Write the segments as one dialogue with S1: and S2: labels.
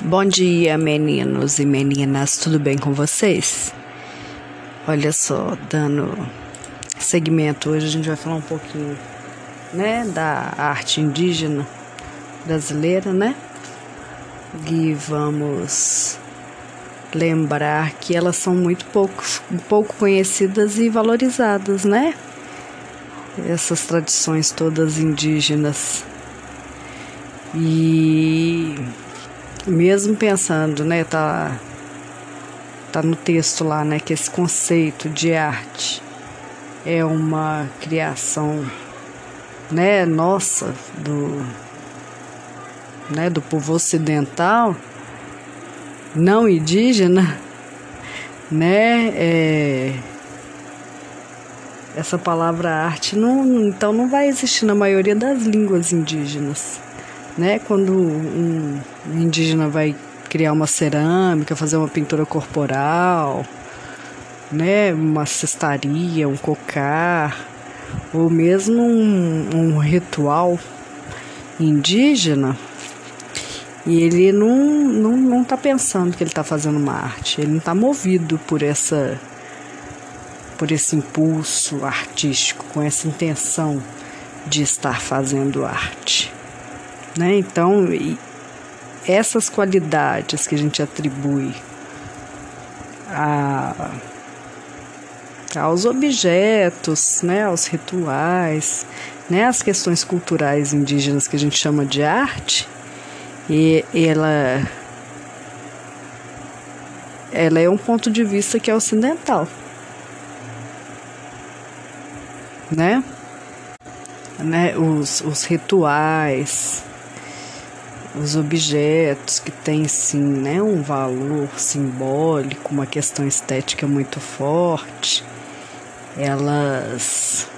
S1: Bom dia, meninos e meninas, tudo bem com vocês? Olha só, dando segmento, hoje a gente vai falar um pouquinho, né, da arte indígena brasileira, né? E vamos lembrar que elas são muito pouco, pouco conhecidas e valorizadas, né? Essas tradições todas indígenas. E mesmo pensando, né, tá tá no texto lá, né, que esse conceito de arte é uma criação, né, nossa do né, do povo ocidental, não indígena, né, é, essa palavra arte não, então não vai existir na maioria das línguas indígenas né? Quando um indígena vai criar uma cerâmica, fazer uma pintura corporal, né? Uma cestaria, um cocar, ou mesmo um, um ritual indígena, e ele não, não, não tá pensando que ele está fazendo uma arte, ele não está movido por essa por esse impulso artístico, com essa intenção de estar fazendo arte. Né? Então, essas qualidades que a gente atribui a, aos objetos, né, aos rituais, né, as questões culturais indígenas que a gente chama de arte, e ela ela é um ponto de vista que é ocidental, né? né? Os, os rituais, os objetos que têm sim né, um valor simbólico, uma questão estética muito forte, elas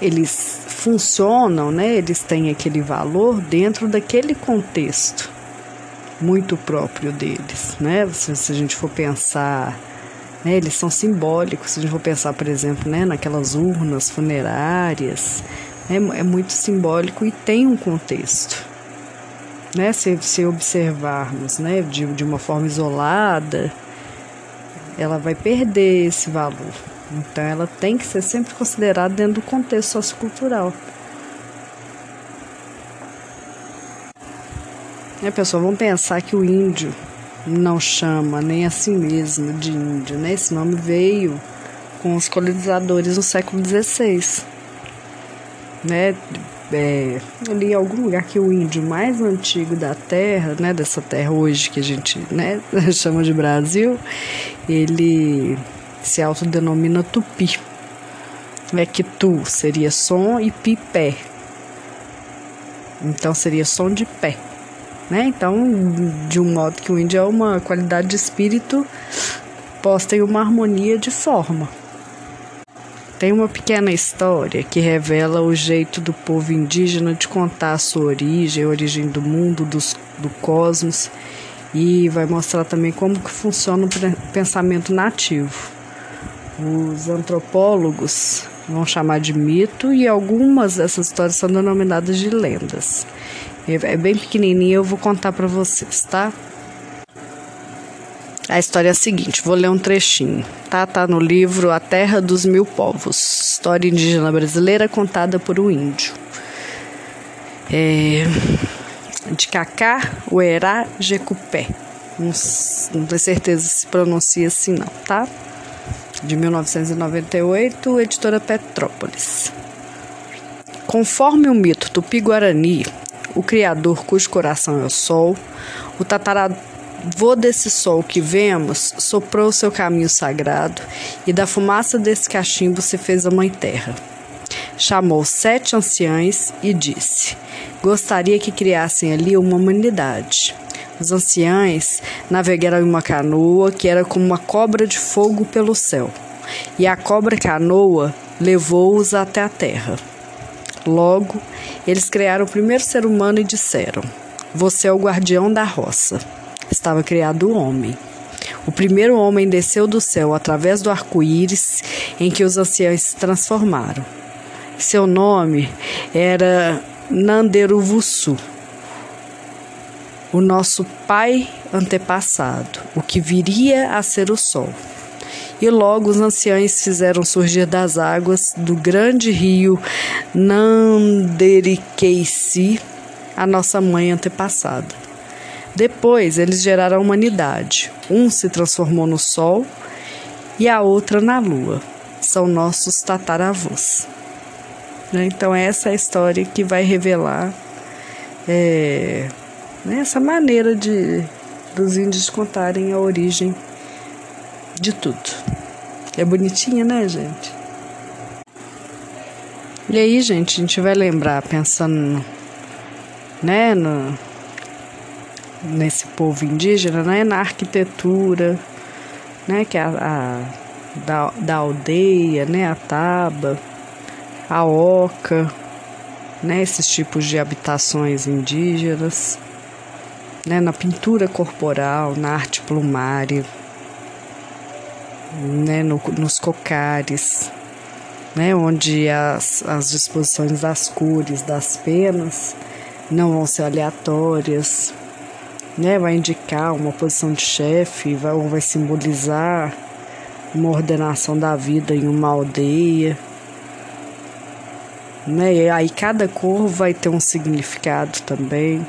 S1: eles funcionam, né? Eles têm aquele valor dentro daquele contexto muito próprio deles, né? Se, se a gente for pensar, né, eles são simbólicos. Se a gente for pensar, por exemplo, né, naquelas urnas funerárias, é, é muito simbólico e tem um contexto. Né? Se, se observarmos né, de, de uma forma isolada, ela vai perder esse valor. Então, ela tem que ser sempre considerada dentro do contexto sociocultural. Né, pessoal, vamos pensar que o índio não chama nem a si mesmo de índio, né? Esse nome veio com os colonizadores no século XVI né? É, eu li em algum lugar que o índio mais antigo da Terra, né, dessa terra hoje que a gente né, chama de Brasil, ele se autodenomina tupi. É que tu seria som e pi pé. Então seria som de pé. Né? Então, de um modo que o índio é uma qualidade de espírito posta em uma harmonia de forma. Tem uma pequena história que revela o jeito do povo indígena de contar a sua origem, a origem do mundo, dos, do cosmos, e vai mostrar também como que funciona o pensamento nativo. Os antropólogos vão chamar de mito e algumas dessas histórias são denominadas de lendas. É bem pequenininha, eu vou contar para vocês, tá? A história é a seguinte, vou ler um trechinho, tá? Tá no livro A Terra dos Mil Povos, história indígena brasileira contada por um índio. É, de Cacá Uerá Jecupé. Não, não tenho certeza se pronuncia assim não, tá? De 1998, editora Petrópolis. Conforme o mito tupi-guarani, o criador cujo coração é o sol, o tataravô Vô desse sol que vemos, soprou seu caminho sagrado, e da fumaça desse cachimbo se fez a Mãe Terra. Chamou sete anciães e disse: Gostaria que criassem ali uma humanidade. Os anciães navegaram em uma canoa que era como uma cobra de fogo pelo céu, e a cobra canoa levou-os até a terra. Logo, eles criaram o primeiro ser humano e disseram: Você é o guardião da roça estava criado o homem. O primeiro homem desceu do céu através do arco-íris em que os anciãos se transformaram. Seu nome era Nanderuvusu. o nosso pai antepassado, o que viria a ser o sol. E logo os anciães fizeram surgir das águas do grande rio Nanderikeici a nossa mãe antepassada. Depois eles geraram a humanidade. Um se transformou no sol e a outra na lua. São nossos tataravôs. Né? Então, essa é a história que vai revelar é, né, essa maneira de dos índios contarem a origem de tudo. É bonitinha, né, gente? E aí, gente, a gente vai lembrar, pensando né, no, nesse povo indígena, né, na arquitetura, né, que é a, a da, da aldeia, né, a taba, a oca, né, esses tipos de habitações indígenas, né, na pintura corporal, na arte plumária, né, no, nos cocares, né, onde as, as disposições das cores, das penas, não vão ser aleatórias, né, vai indicar uma posição de chefe, vai, ou vai simbolizar uma ordenação da vida em uma aldeia. Né? E aí cada cor vai ter um significado também.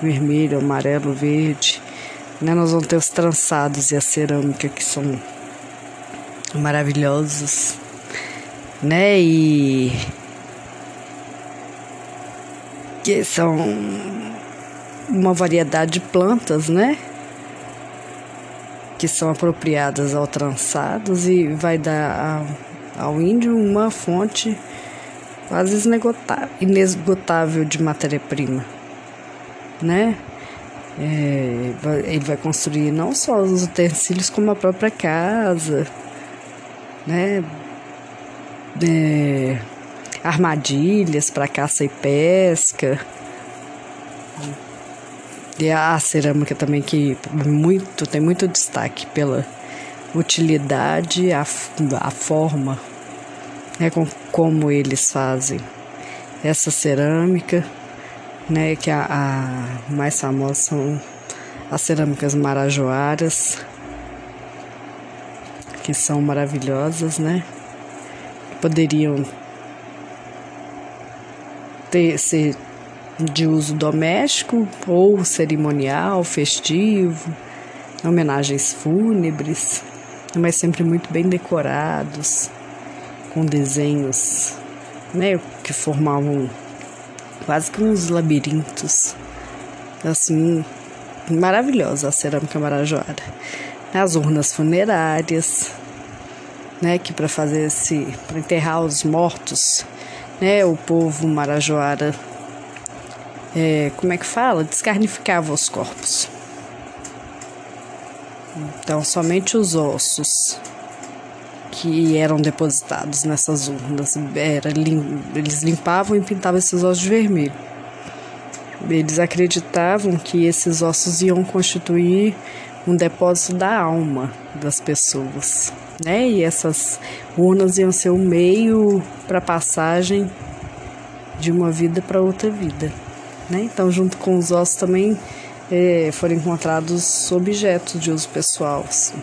S1: Vermelho, amarelo, verde. Né? Nós vamos ter os trançados e a cerâmica que são maravilhosos. Né? E que são uma variedade de plantas, né? Que são apropriadas ao trançados e vai dar ao índio uma fonte quase inesgotável de matéria-prima, né? É, ele vai construir não só os utensílios, como a própria casa, né? É, armadilhas para caça e pesca. E a cerâmica também que muito tem muito destaque pela utilidade, a, a forma, né, com como eles fazem essa cerâmica, né, que a, a mais famosa são as cerâmicas marajoaras, que são maravilhosas, né? Poderiam ter, ser de uso doméstico ou cerimonial, festivo, homenagens fúnebres, mas sempre muito bem decorados, com desenhos né, que formavam quase que uns labirintos. Assim, maravilhosa a cerâmica marajoara. As urnas funerárias, né, que para fazer esse, para enterrar os mortos, né, o povo marajoara é, como é que fala? Descarnificava os corpos. Então, somente os ossos que eram depositados nessas urnas, era, lim, eles limpavam e pintavam esses ossos de vermelho. Eles acreditavam que esses ossos iam constituir um depósito da alma das pessoas, né? E essas urnas iam ser o meio para passagem de uma vida para outra vida. Né? Então, junto com os ossos também é, foram encontrados objetos de uso pessoal, assim.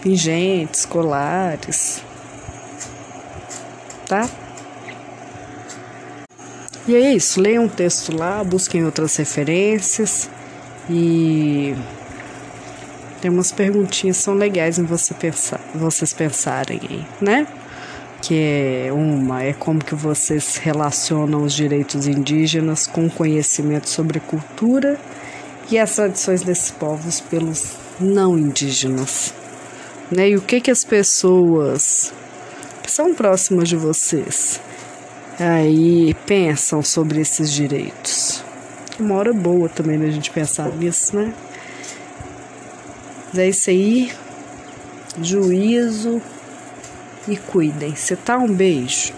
S1: pingentes, colares, tá? E é isso, leiam um texto lá, busquem outras referências e tem umas perguntinhas são legais em você pensar, vocês pensarem aí, né? Que é uma é como que vocês relacionam os direitos indígenas com conhecimento sobre cultura e as tradições desses povos pelos não indígenas. Né? E o que que as pessoas que são próximas de vocês aí pensam sobre esses direitos? Uma hora boa também da gente pensar nisso, né? Mas é isso aí. Juízo e cuidem-se, tá? Um beijo.